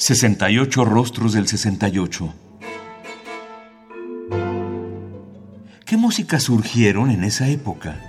68 rostros del 68. ¿Qué músicas surgieron en esa época?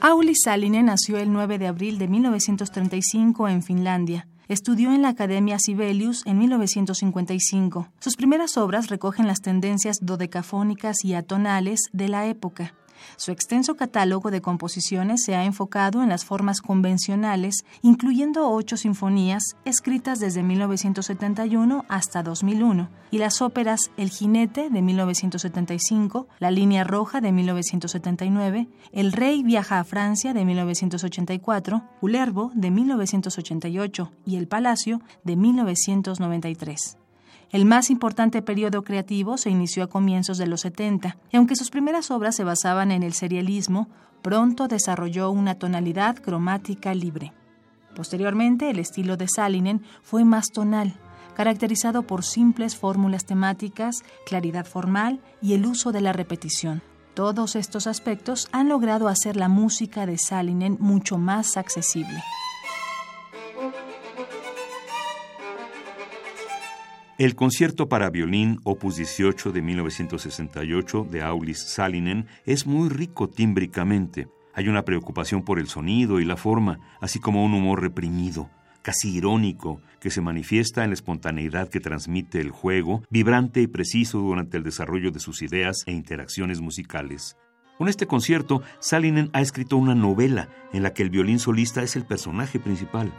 Auli Salinen nació el 9 de abril de 1935 en Finlandia. Estudió en la Academia Sibelius en 1955. Sus primeras obras recogen las tendencias dodecafónicas y atonales de la época. Su extenso catálogo de composiciones se ha enfocado en las formas convencionales, incluyendo ocho sinfonías escritas desde 1971 hasta 2001, y las óperas El jinete de 1975, La línea roja de 1979, El rey viaja a Francia de 1984, Ulervo de 1988 y El palacio de 1993. El más importante periodo creativo se inició a comienzos de los 70, y aunque sus primeras obras se basaban en el serialismo, pronto desarrolló una tonalidad cromática libre. Posteriormente, el estilo de Salinen fue más tonal, caracterizado por simples fórmulas temáticas, claridad formal y el uso de la repetición. Todos estos aspectos han logrado hacer la música de Salinen mucho más accesible. El concierto para violín opus 18 de 1968 de Aulis Salinen es muy rico tímbricamente. Hay una preocupación por el sonido y la forma, así como un humor reprimido, casi irónico, que se manifiesta en la espontaneidad que transmite el juego, vibrante y preciso durante el desarrollo de sus ideas e interacciones musicales. Con este concierto, Salinen ha escrito una novela en la que el violín solista es el personaje principal.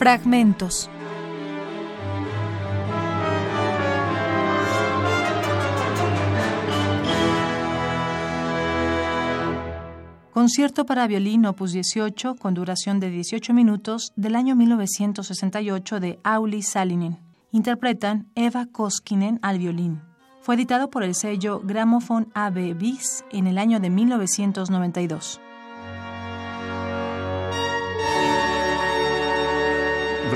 Fragmentos. Concierto para violín opus 18 con duración de 18 minutos del año 1968 de Auli Salinen. Interpretan Eva Koskinen al violín. Fue editado por el sello Gramophone AB Bis en el año de 1992.